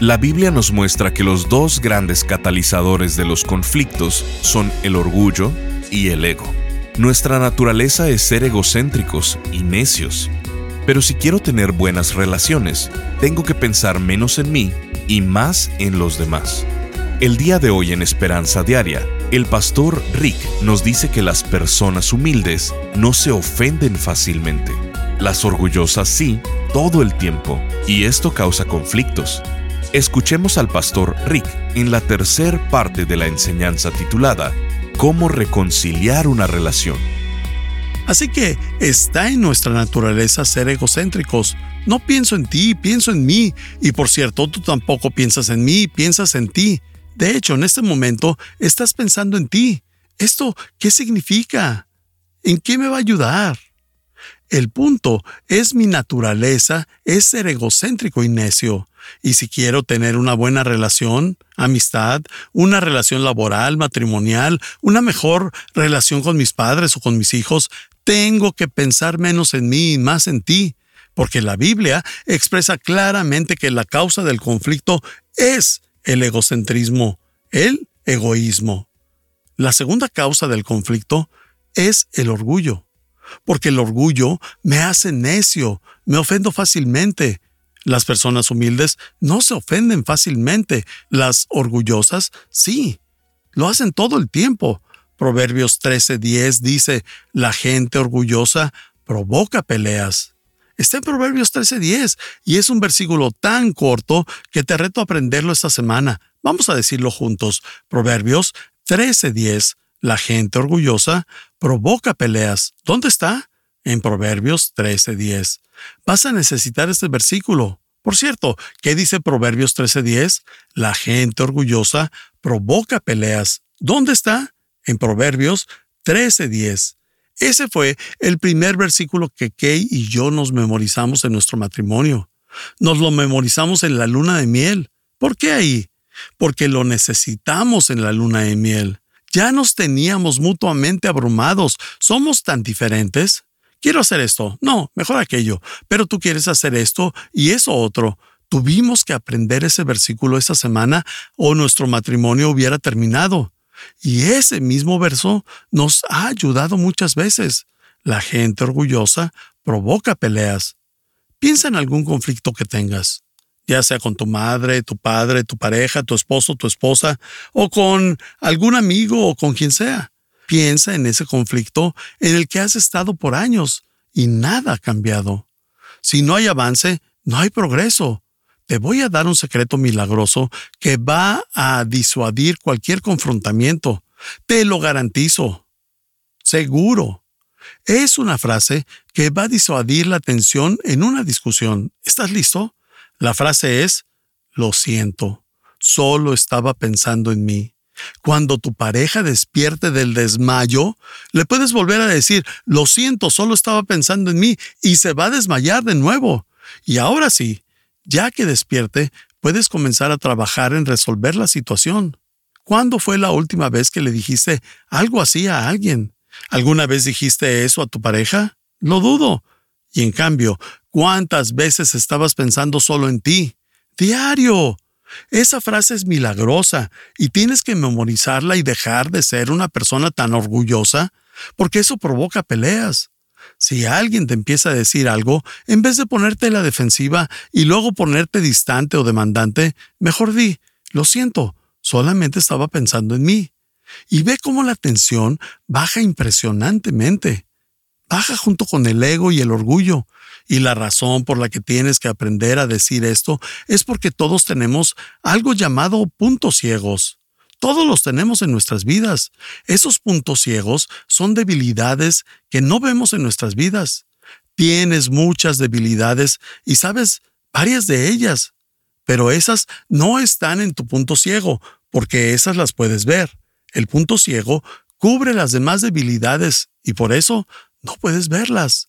La Biblia nos muestra que los dos grandes catalizadores de los conflictos son el orgullo y el ego. Nuestra naturaleza es ser egocéntricos y necios. Pero si quiero tener buenas relaciones, tengo que pensar menos en mí y más en los demás. El día de hoy en Esperanza Diaria, el pastor Rick nos dice que las personas humildes no se ofenden fácilmente. Las orgullosas sí, todo el tiempo, y esto causa conflictos. Escuchemos al pastor Rick en la tercer parte de la enseñanza titulada Cómo reconciliar una relación. Así que está en nuestra naturaleza ser egocéntricos. No pienso en ti, pienso en mí. Y por cierto, tú tampoco piensas en mí, piensas en ti. De hecho, en este momento estás pensando en ti. ¿Esto qué significa? ¿En qué me va a ayudar? El punto es mi naturaleza es ser egocéntrico y necio. Y si quiero tener una buena relación, amistad, una relación laboral, matrimonial, una mejor relación con mis padres o con mis hijos, tengo que pensar menos en mí y más en ti, porque la Biblia expresa claramente que la causa del conflicto es el egocentrismo, el egoísmo. La segunda causa del conflicto es el orgullo porque el orgullo me hace necio, me ofendo fácilmente. Las personas humildes no se ofenden fácilmente, las orgullosas sí, lo hacen todo el tiempo. Proverbios 13:10 dice, la gente orgullosa provoca peleas. Está en Proverbios 13:10 y es un versículo tan corto que te reto a aprenderlo esta semana. Vamos a decirlo juntos. Proverbios 13:10 la gente orgullosa provoca peleas. ¿Dónde está? En Proverbios 13:10. Vas a necesitar este versículo. Por cierto, ¿qué dice Proverbios 13:10? La gente orgullosa provoca peleas. ¿Dónde está? En Proverbios 13:10. Ese fue el primer versículo que Kay y yo nos memorizamos en nuestro matrimonio. Nos lo memorizamos en la luna de miel. ¿Por qué ahí? Porque lo necesitamos en la luna de miel. Ya nos teníamos mutuamente abrumados. Somos tan diferentes. Quiero hacer esto. No, mejor aquello. Pero tú quieres hacer esto y eso otro. Tuvimos que aprender ese versículo esta semana o nuestro matrimonio hubiera terminado. Y ese mismo verso nos ha ayudado muchas veces. La gente orgullosa provoca peleas. Piensa en algún conflicto que tengas ya sea con tu madre, tu padre, tu pareja, tu esposo, tu esposa, o con algún amigo o con quien sea. Piensa en ese conflicto en el que has estado por años y nada ha cambiado. Si no hay avance, no hay progreso. Te voy a dar un secreto milagroso que va a disuadir cualquier confrontamiento. Te lo garantizo. Seguro. Es una frase que va a disuadir la tensión en una discusión. ¿Estás listo? La frase es, lo siento, solo estaba pensando en mí. Cuando tu pareja despierte del desmayo, le puedes volver a decir, lo siento, solo estaba pensando en mí, y se va a desmayar de nuevo. Y ahora sí, ya que despierte, puedes comenzar a trabajar en resolver la situación. ¿Cuándo fue la última vez que le dijiste algo así a alguien? ¿Alguna vez dijiste eso a tu pareja? Lo dudo. Y en cambio, ¿cuántas veces estabas pensando solo en ti? Diario. Esa frase es milagrosa y tienes que memorizarla y dejar de ser una persona tan orgullosa, porque eso provoca peleas. Si alguien te empieza a decir algo, en vez de ponerte la defensiva y luego ponerte distante o demandante, mejor di, lo siento, solamente estaba pensando en mí. Y ve cómo la tensión baja impresionantemente baja junto con el ego y el orgullo. Y la razón por la que tienes que aprender a decir esto es porque todos tenemos algo llamado puntos ciegos. Todos los tenemos en nuestras vidas. Esos puntos ciegos son debilidades que no vemos en nuestras vidas. Tienes muchas debilidades y sabes varias de ellas, pero esas no están en tu punto ciego, porque esas las puedes ver. El punto ciego cubre las demás debilidades y por eso no puedes verlas.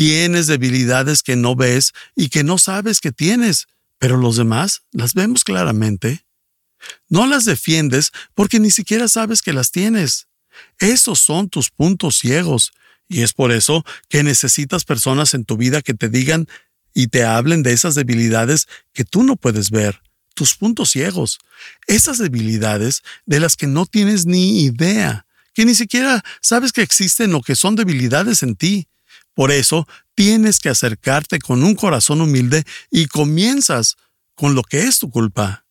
Tienes debilidades que no ves y que no sabes que tienes, pero los demás las vemos claramente. No las defiendes porque ni siquiera sabes que las tienes. Esos son tus puntos ciegos, y es por eso que necesitas personas en tu vida que te digan y te hablen de esas debilidades que tú no puedes ver, tus puntos ciegos, esas debilidades de las que no tienes ni idea, que ni siquiera sabes que existen o que son debilidades en ti. Por eso tienes que acercarte con un corazón humilde y comienzas con lo que es tu culpa.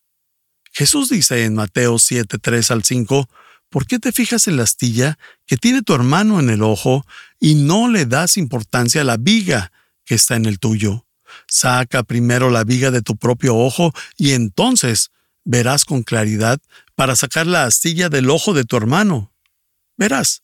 Jesús dice en Mateo 7, 3 al 5, ¿por qué te fijas en la astilla que tiene tu hermano en el ojo y no le das importancia a la viga que está en el tuyo? Saca primero la viga de tu propio ojo y entonces verás con claridad para sacar la astilla del ojo de tu hermano. Verás,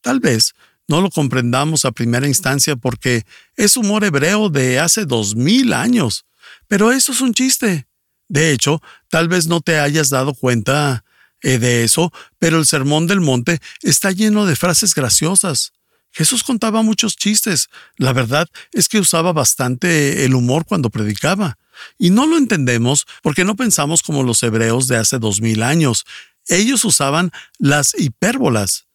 tal vez no lo comprendamos a primera instancia porque es humor hebreo de hace dos mil años, pero eso es un chiste. De hecho, tal vez no te hayas dado cuenta eh, de eso, pero el Sermón del Monte está lleno de frases graciosas. Jesús contaba muchos chistes. La verdad es que usaba bastante el humor cuando predicaba. Y no lo entendemos porque no pensamos como los hebreos de hace dos mil años. Ellos usaban las hipérbolas.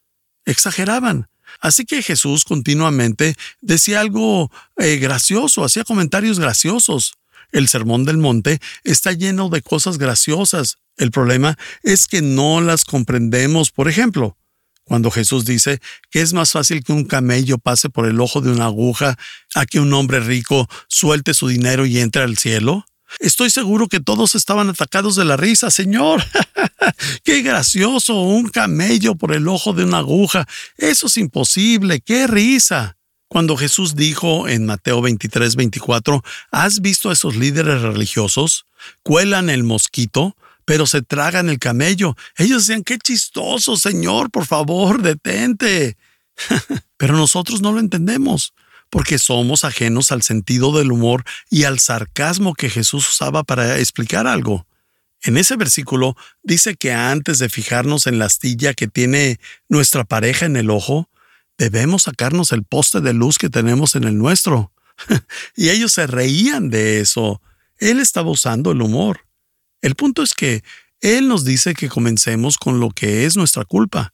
Exageraban. Así que Jesús continuamente decía algo eh, gracioso, hacía comentarios graciosos. El Sermón del Monte está lleno de cosas graciosas. El problema es que no las comprendemos. Por ejemplo, cuando Jesús dice que es más fácil que un camello pase por el ojo de una aguja a que un hombre rico suelte su dinero y entre al cielo. Estoy seguro que todos estaban atacados de la risa, Señor. ¡Qué gracioso! Un camello por el ojo de una aguja. Eso es imposible. ¡Qué risa! Cuando Jesús dijo en Mateo 23, 24, ¿has visto a esos líderes religiosos? Cuelan el mosquito, pero se tragan el camello. Ellos decían, qué chistoso, Señor, por favor, detente. pero nosotros no lo entendemos, porque somos ajenos al sentido del humor y al sarcasmo que Jesús usaba para explicar algo. En ese versículo dice que antes de fijarnos en la astilla que tiene nuestra pareja en el ojo, debemos sacarnos el poste de luz que tenemos en el nuestro. y ellos se reían de eso. Él estaba usando el humor. El punto es que Él nos dice que comencemos con lo que es nuestra culpa,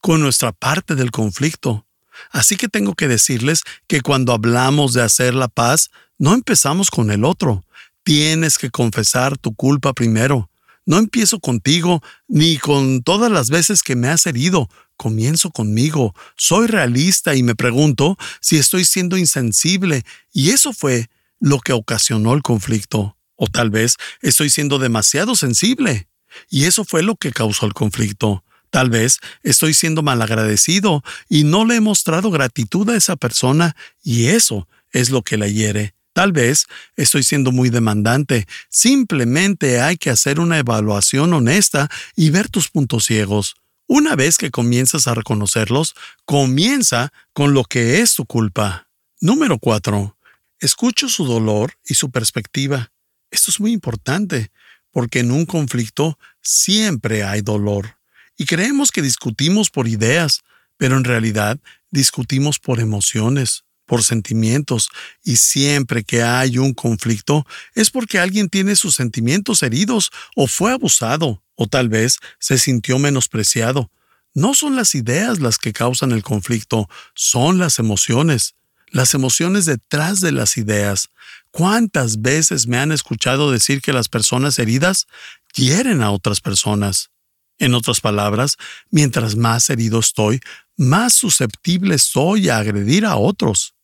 con nuestra parte del conflicto. Así que tengo que decirles que cuando hablamos de hacer la paz, no empezamos con el otro. Tienes que confesar tu culpa primero. No empiezo contigo ni con todas las veces que me has herido, Comienzo conmigo, soy realista y me pregunto si estoy siendo insensible y eso fue lo que ocasionó el conflicto. O tal vez estoy siendo demasiado sensible y eso fue lo que causó el conflicto. Tal vez estoy siendo malagradecido y no le he mostrado gratitud a esa persona y eso es lo que la hiere. Tal vez estoy siendo muy demandante. Simplemente hay que hacer una evaluación honesta y ver tus puntos ciegos. Una vez que comienzas a reconocerlos, comienza con lo que es tu culpa. Número 4. Escucho su dolor y su perspectiva. Esto es muy importante, porque en un conflicto siempre hay dolor. Y creemos que discutimos por ideas, pero en realidad discutimos por emociones, por sentimientos, y siempre que hay un conflicto es porque alguien tiene sus sentimientos heridos o fue abusado o tal vez se sintió menospreciado. No son las ideas las que causan el conflicto, son las emociones. Las emociones detrás de las ideas. ¿Cuántas veces me han escuchado decir que las personas heridas quieren a otras personas? En otras palabras, mientras más herido estoy, más susceptible soy a agredir a otros.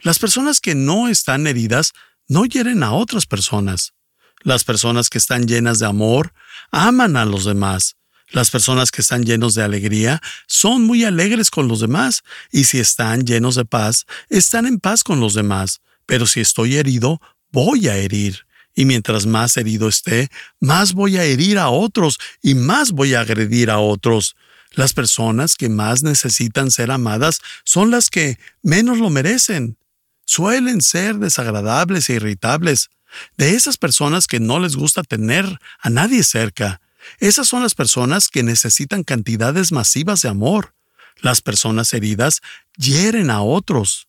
Las personas que no están heridas no hieren a otras personas. Las personas que están llenas de amor aman a los demás. Las personas que están llenos de alegría son muy alegres con los demás, y si están llenos de paz, están en paz con los demás. Pero si estoy herido, voy a herir. Y mientras más herido esté, más voy a herir a otros y más voy a agredir a otros. Las personas que más necesitan ser amadas son las que menos lo merecen. Suelen ser desagradables e irritables de esas personas que no les gusta tener a nadie cerca. Esas son las personas que necesitan cantidades masivas de amor. Las personas heridas hieren a otros.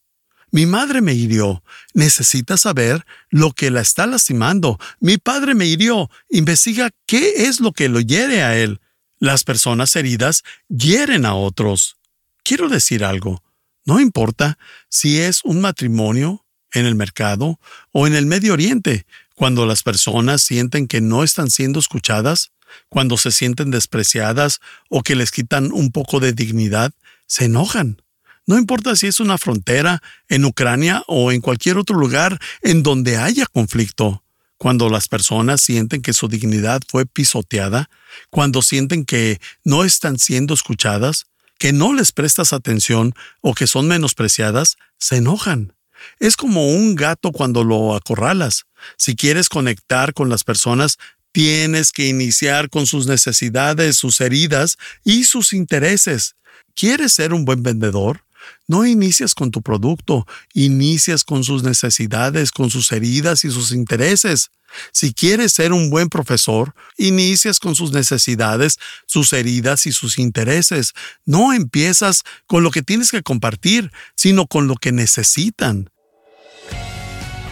Mi madre me hirió. Necesita saber lo que la está lastimando. Mi padre me hirió. Investiga qué es lo que lo hiere a él. Las personas heridas hieren a otros. Quiero decir algo. No importa si es un matrimonio, en el mercado o en el Medio Oriente, cuando las personas sienten que no están siendo escuchadas, cuando se sienten despreciadas o que les quitan un poco de dignidad, se enojan. No importa si es una frontera, en Ucrania o en cualquier otro lugar en donde haya conflicto. Cuando las personas sienten que su dignidad fue pisoteada, cuando sienten que no están siendo escuchadas, que no les prestas atención o que son menospreciadas, se enojan. Es como un gato cuando lo acorralas. Si quieres conectar con las personas, tienes que iniciar con sus necesidades, sus heridas y sus intereses. ¿Quieres ser un buen vendedor? No inicias con tu producto, inicias con sus necesidades, con sus heridas y sus intereses. Si quieres ser un buen profesor, inicias con sus necesidades, sus heridas y sus intereses. No empiezas con lo que tienes que compartir, sino con lo que necesitan.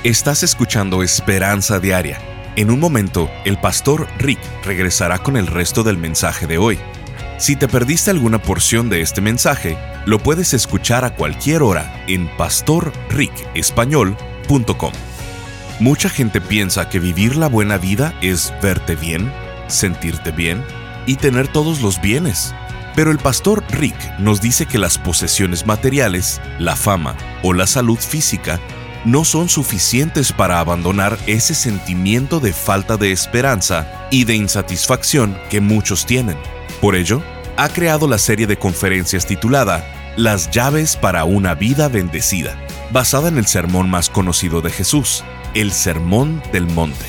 Estás escuchando Esperanza Diaria. En un momento, el pastor Rick regresará con el resto del mensaje de hoy. Si te perdiste alguna porción de este mensaje, lo puedes escuchar a cualquier hora en pastorricespañol.com. Mucha gente piensa que vivir la buena vida es verte bien, sentirte bien y tener todos los bienes. Pero el pastor Rick nos dice que las posesiones materiales, la fama o la salud física no son suficientes para abandonar ese sentimiento de falta de esperanza y de insatisfacción que muchos tienen. Por ello, ha creado la serie de conferencias titulada Las llaves para una vida bendecida, basada en el sermón más conocido de Jesús, el Sermón del Monte.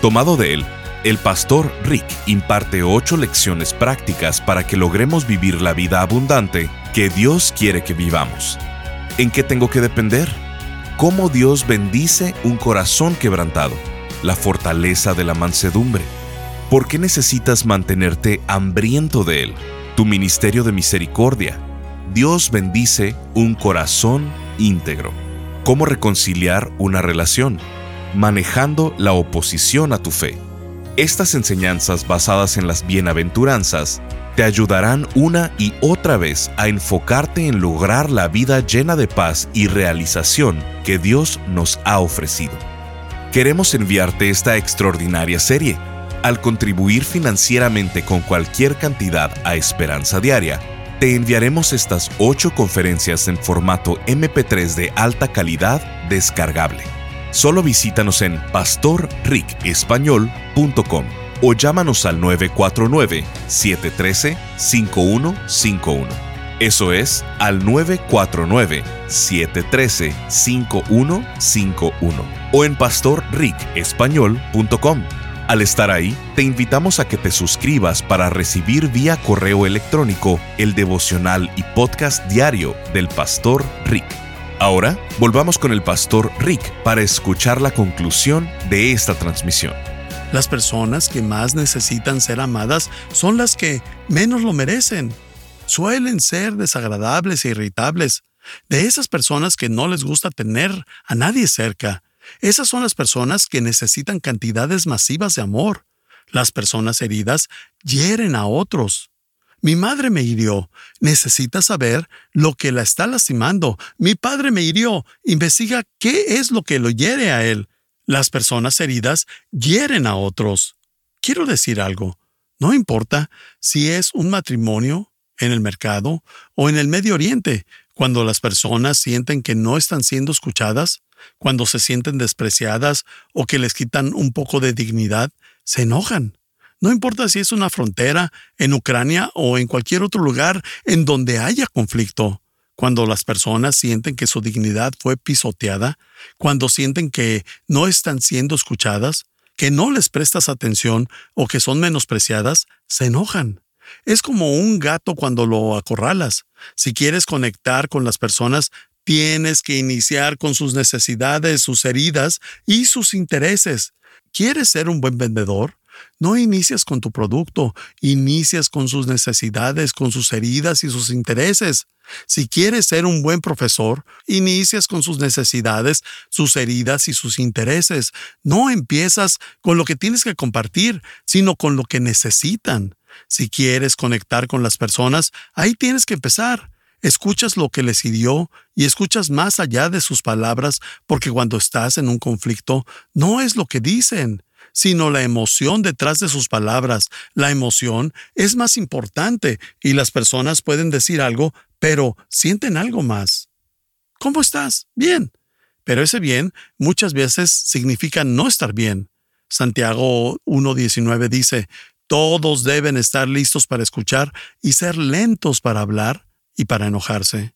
Tomado de él, el pastor Rick imparte ocho lecciones prácticas para que logremos vivir la vida abundante que Dios quiere que vivamos. ¿En qué tengo que depender? cómo Dios bendice un corazón quebrantado, la fortaleza de la mansedumbre. ¿Por qué necesitas mantenerte hambriento de Él? Tu ministerio de misericordia. Dios bendice un corazón íntegro. ¿Cómo reconciliar una relación? Manejando la oposición a tu fe. Estas enseñanzas basadas en las bienaventuranzas te ayudarán una y otra vez a enfocarte en lograr la vida llena de paz y realización que Dios nos ha ofrecido. Queremos enviarte esta extraordinaria serie. Al contribuir financieramente con cualquier cantidad a Esperanza Diaria, te enviaremos estas ocho conferencias en formato MP3 de alta calidad descargable. Solo visítanos en pastorricespañol.com o llámanos al 949-713-5151. Eso es al 949-713-5151 o en pastorricespañol.com. Al estar ahí, te invitamos a que te suscribas para recibir vía correo electrónico el devocional y podcast diario del Pastor Rick. Ahora, volvamos con el Pastor Rick para escuchar la conclusión de esta transmisión. Las personas que más necesitan ser amadas son las que menos lo merecen. Suelen ser desagradables e irritables. De esas personas que no les gusta tener a nadie cerca. Esas son las personas que necesitan cantidades masivas de amor. Las personas heridas hieren a otros. Mi madre me hirió. Necesita saber lo que la está lastimando. Mi padre me hirió. Investiga qué es lo que lo hiere a él. Las personas heridas hieren a otros. Quiero decir algo. No importa si es un matrimonio, en el mercado o en el Medio Oriente, cuando las personas sienten que no están siendo escuchadas, cuando se sienten despreciadas o que les quitan un poco de dignidad, se enojan. No importa si es una frontera, en Ucrania o en cualquier otro lugar en donde haya conflicto. Cuando las personas sienten que su dignidad fue pisoteada, cuando sienten que no están siendo escuchadas, que no les prestas atención o que son menospreciadas, se enojan. Es como un gato cuando lo acorralas. Si quieres conectar con las personas, tienes que iniciar con sus necesidades, sus heridas y sus intereses. ¿Quieres ser un buen vendedor? No inicias con tu producto, inicias con sus necesidades, con sus heridas y sus intereses. Si quieres ser un buen profesor, inicias con sus necesidades, sus heridas y sus intereses. No empiezas con lo que tienes que compartir, sino con lo que necesitan. Si quieres conectar con las personas, ahí tienes que empezar. Escuchas lo que les hirió y escuchas más allá de sus palabras, porque cuando estás en un conflicto, no es lo que dicen, sino la emoción detrás de sus palabras. La emoción es más importante y las personas pueden decir algo, pero sienten algo más. ¿Cómo estás? Bien. Pero ese bien muchas veces significa no estar bien. Santiago 1.19 dice, todos deben estar listos para escuchar y ser lentos para hablar y para enojarse.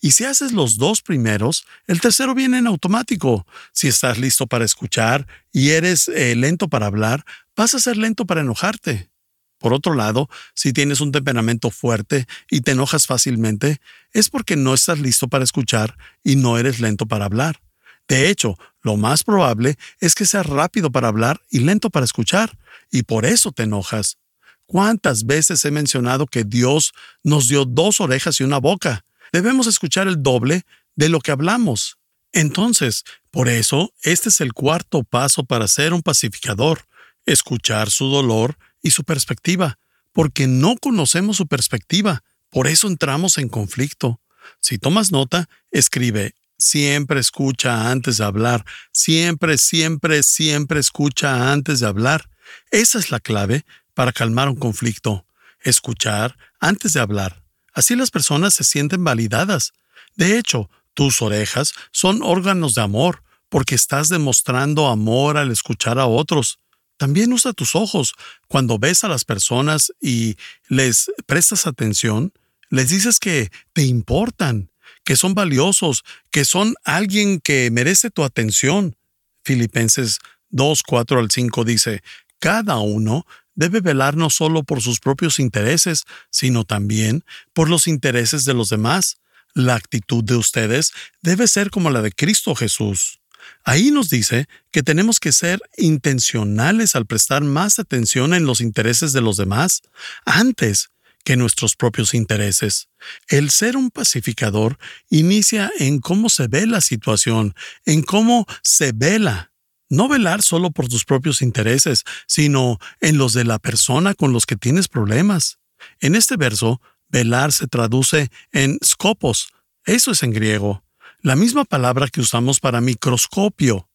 Y si haces los dos primeros, el tercero viene en automático. Si estás listo para escuchar y eres eh, lento para hablar, vas a ser lento para enojarte. Por otro lado, si tienes un temperamento fuerte y te enojas fácilmente, es porque no estás listo para escuchar y no eres lento para hablar. De hecho, lo más probable es que seas rápido para hablar y lento para escuchar, y por eso te enojas. ¿Cuántas veces he mencionado que Dios nos dio dos orejas y una boca? Debemos escuchar el doble de lo que hablamos. Entonces, por eso, este es el cuarto paso para ser un pacificador, escuchar su dolor y su perspectiva, porque no conocemos su perspectiva, por eso entramos en conflicto. Si tomas nota, escribe, siempre escucha antes de hablar, siempre, siempre, siempre escucha antes de hablar. Esa es la clave para calmar un conflicto, escuchar antes de hablar. Así las personas se sienten validadas. De hecho, tus orejas son órganos de amor, porque estás demostrando amor al escuchar a otros. También usa tus ojos. Cuando ves a las personas y les prestas atención, les dices que te importan, que son valiosos, que son alguien que merece tu atención. Filipenses 2, 4 al 5 dice, cada uno debe velar no solo por sus propios intereses, sino también por los intereses de los demás. La actitud de ustedes debe ser como la de Cristo Jesús. Ahí nos dice que tenemos que ser intencionales al prestar más atención en los intereses de los demás antes que nuestros propios intereses. El ser un pacificador inicia en cómo se ve la situación, en cómo se vela no velar solo por tus propios intereses, sino en los de la persona con los que tienes problemas. En este verso, velar se traduce en scopos. Eso es en griego. La misma palabra que usamos para microscopio,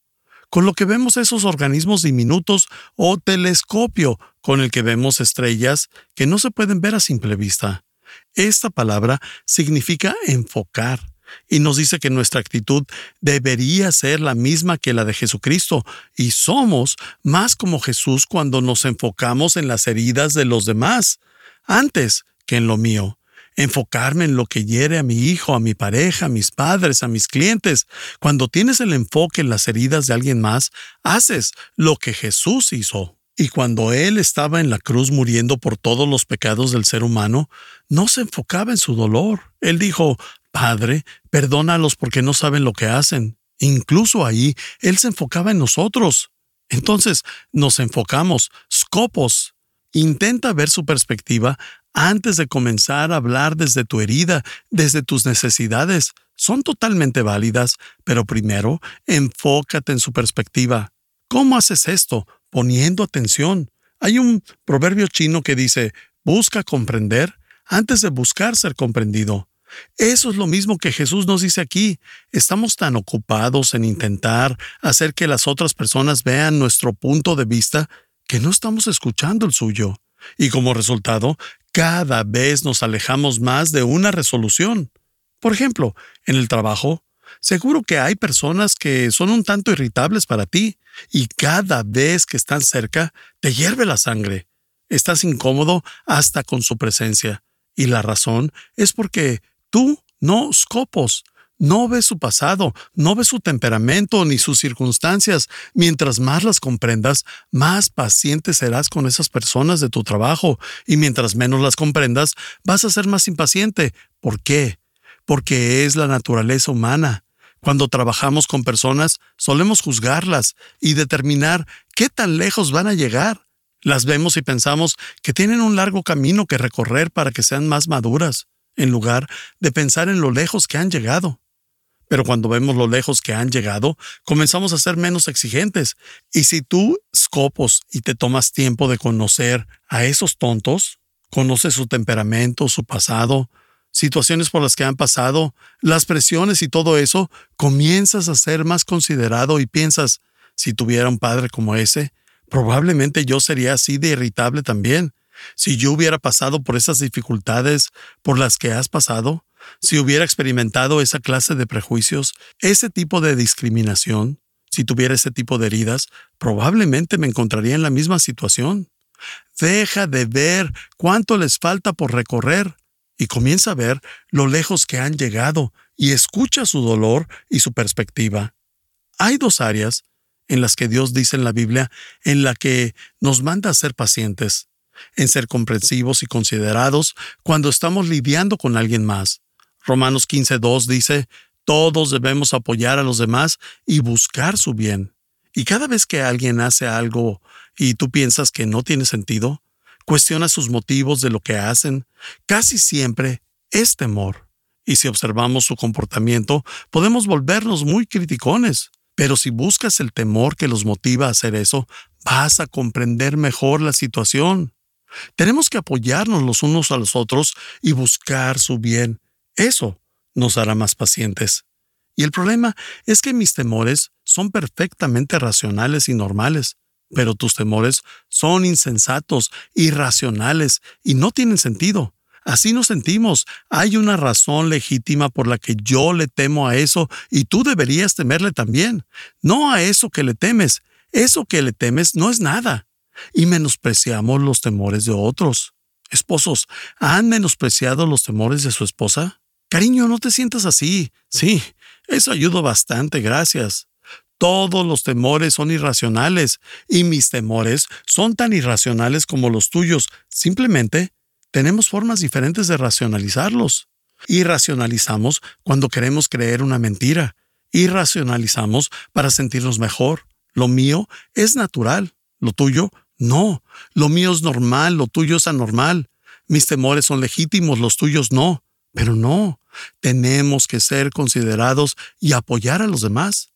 con lo que vemos esos organismos diminutos, o telescopio, con el que vemos estrellas que no se pueden ver a simple vista. Esta palabra significa enfocar y nos dice que nuestra actitud debería ser la misma que la de Jesucristo, y somos más como Jesús cuando nos enfocamos en las heridas de los demás, antes que en lo mío. Enfocarme en lo que hiere a mi hijo, a mi pareja, a mis padres, a mis clientes. Cuando tienes el enfoque en las heridas de alguien más, haces lo que Jesús hizo. Y cuando Él estaba en la cruz muriendo por todos los pecados del ser humano, no se enfocaba en su dolor. Él dijo, Padre, perdónalos porque no saben lo que hacen. Incluso ahí Él se enfocaba en nosotros. Entonces nos enfocamos, scopos. Intenta ver su perspectiva antes de comenzar a hablar desde tu herida, desde tus necesidades. Son totalmente válidas, pero primero enfócate en su perspectiva. ¿Cómo haces esto? Poniendo atención. Hay un proverbio chino que dice, busca comprender antes de buscar ser comprendido. Eso es lo mismo que Jesús nos dice aquí. Estamos tan ocupados en intentar hacer que las otras personas vean nuestro punto de vista que no estamos escuchando el suyo. Y como resultado, cada vez nos alejamos más de una resolución. Por ejemplo, en el trabajo, seguro que hay personas que son un tanto irritables para ti y cada vez que están cerca te hierve la sangre. Estás incómodo hasta con su presencia. Y la razón es porque Tú no scopos, no ves su pasado, no ves su temperamento ni sus circunstancias. Mientras más las comprendas, más paciente serás con esas personas de tu trabajo y mientras menos las comprendas, vas a ser más impaciente. ¿Por qué? Porque es la naturaleza humana. Cuando trabajamos con personas, solemos juzgarlas y determinar qué tan lejos van a llegar. Las vemos y pensamos que tienen un largo camino que recorrer para que sean más maduras, en lugar de pensar en lo lejos que han llegado. Pero cuando vemos lo lejos que han llegado, comenzamos a ser menos exigentes. Y si tú scopos y te tomas tiempo de conocer a esos tontos, conoces su temperamento, su pasado, situaciones por las que han pasado, las presiones y todo eso, comienzas a ser más considerado y piensas, si tuviera un padre como ese, probablemente yo sería así de irritable también. Si yo hubiera pasado por esas dificultades por las que has pasado, si hubiera experimentado esa clase de prejuicios, ese tipo de discriminación, si tuviera ese tipo de heridas, probablemente me encontraría en la misma situación. Deja de ver cuánto les falta por recorrer y comienza a ver lo lejos que han llegado y escucha su dolor y su perspectiva. Hay dos áreas en las que Dios dice en la Biblia en la que nos manda a ser pacientes, en ser comprensivos y considerados cuando estamos lidiando con alguien más. Romanos 15.2 dice, todos debemos apoyar a los demás y buscar su bien. Y cada vez que alguien hace algo y tú piensas que no tiene sentido, cuestiona sus motivos de lo que hacen, casi siempre es temor. Y si observamos su comportamiento, podemos volvernos muy criticones. Pero si buscas el temor que los motiva a hacer eso, vas a comprender mejor la situación. Tenemos que apoyarnos los unos a los otros y buscar su bien. Eso nos hará más pacientes. Y el problema es que mis temores son perfectamente racionales y normales, pero tus temores son insensatos, irracionales y no tienen sentido. Así nos sentimos. Hay una razón legítima por la que yo le temo a eso y tú deberías temerle también. No a eso que le temes. Eso que le temes no es nada. Y menospreciamos los temores de otros. Esposos, ¿han menospreciado los temores de su esposa? Cariño, no te sientas así. Sí, eso ayuda bastante, gracias. Todos los temores son irracionales y mis temores son tan irracionales como los tuyos. Simplemente tenemos formas diferentes de racionalizarlos. Irracionalizamos cuando queremos creer una mentira. Irracionalizamos para sentirnos mejor. Lo mío es natural, lo tuyo no. Lo mío es normal, lo tuyo es anormal. Mis temores son legítimos, los tuyos no. Pero no, tenemos que ser considerados y apoyar a los demás.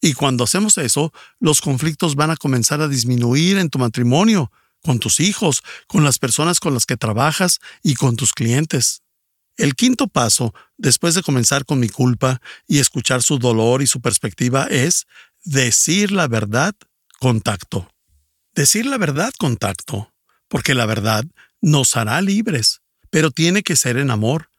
Y cuando hacemos eso, los conflictos van a comenzar a disminuir en tu matrimonio, con tus hijos, con las personas con las que trabajas y con tus clientes. El quinto paso, después de comenzar con mi culpa y escuchar su dolor y su perspectiva, es decir la verdad con tacto. Decir la verdad con tacto, porque la verdad nos hará libres, pero tiene que ser en amor,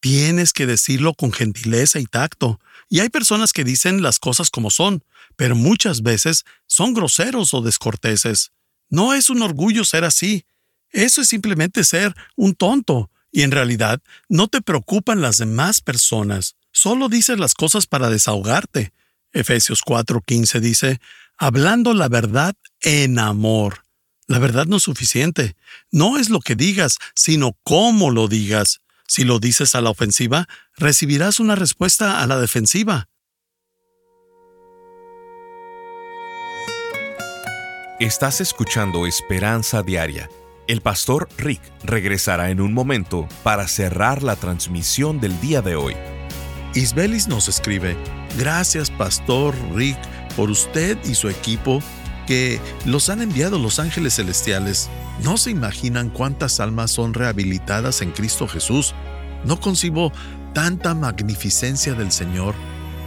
Tienes que decirlo con gentileza y tacto. Y hay personas que dicen las cosas como son, pero muchas veces son groseros o descorteses. No es un orgullo ser así. Eso es simplemente ser un tonto. Y en realidad no te preocupan las demás personas. Solo dices las cosas para desahogarte. Efesios 4:15 dice, hablando la verdad en amor. La verdad no es suficiente. No es lo que digas, sino cómo lo digas. Si lo dices a la ofensiva, recibirás una respuesta a la defensiva. Estás escuchando Esperanza Diaria. El pastor Rick regresará en un momento para cerrar la transmisión del día de hoy. Isbelis nos escribe, gracias pastor Rick por usted y su equipo que los han enviado los ángeles celestiales. No se imaginan cuántas almas son rehabilitadas en Cristo Jesús. No concibo tanta magnificencia del Señor.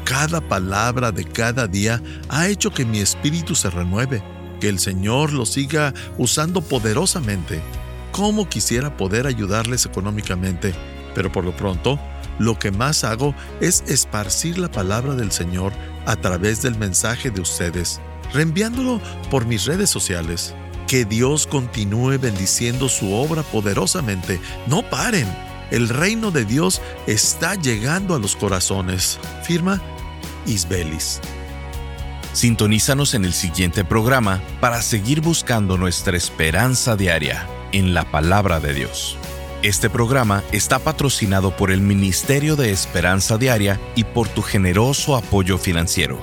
Cada palabra de cada día ha hecho que mi espíritu se renueve, que el Señor lo siga usando poderosamente. ¿Cómo quisiera poder ayudarles económicamente? Pero por lo pronto, lo que más hago es esparcir la palabra del Señor a través del mensaje de ustedes reenviándolo por mis redes sociales. Que Dios continúe bendiciendo su obra poderosamente. No paren. El reino de Dios está llegando a los corazones. Firma Isbelis. Sintonízanos en el siguiente programa para seguir buscando nuestra esperanza diaria en la palabra de Dios. Este programa está patrocinado por el Ministerio de Esperanza Diaria y por tu generoso apoyo financiero.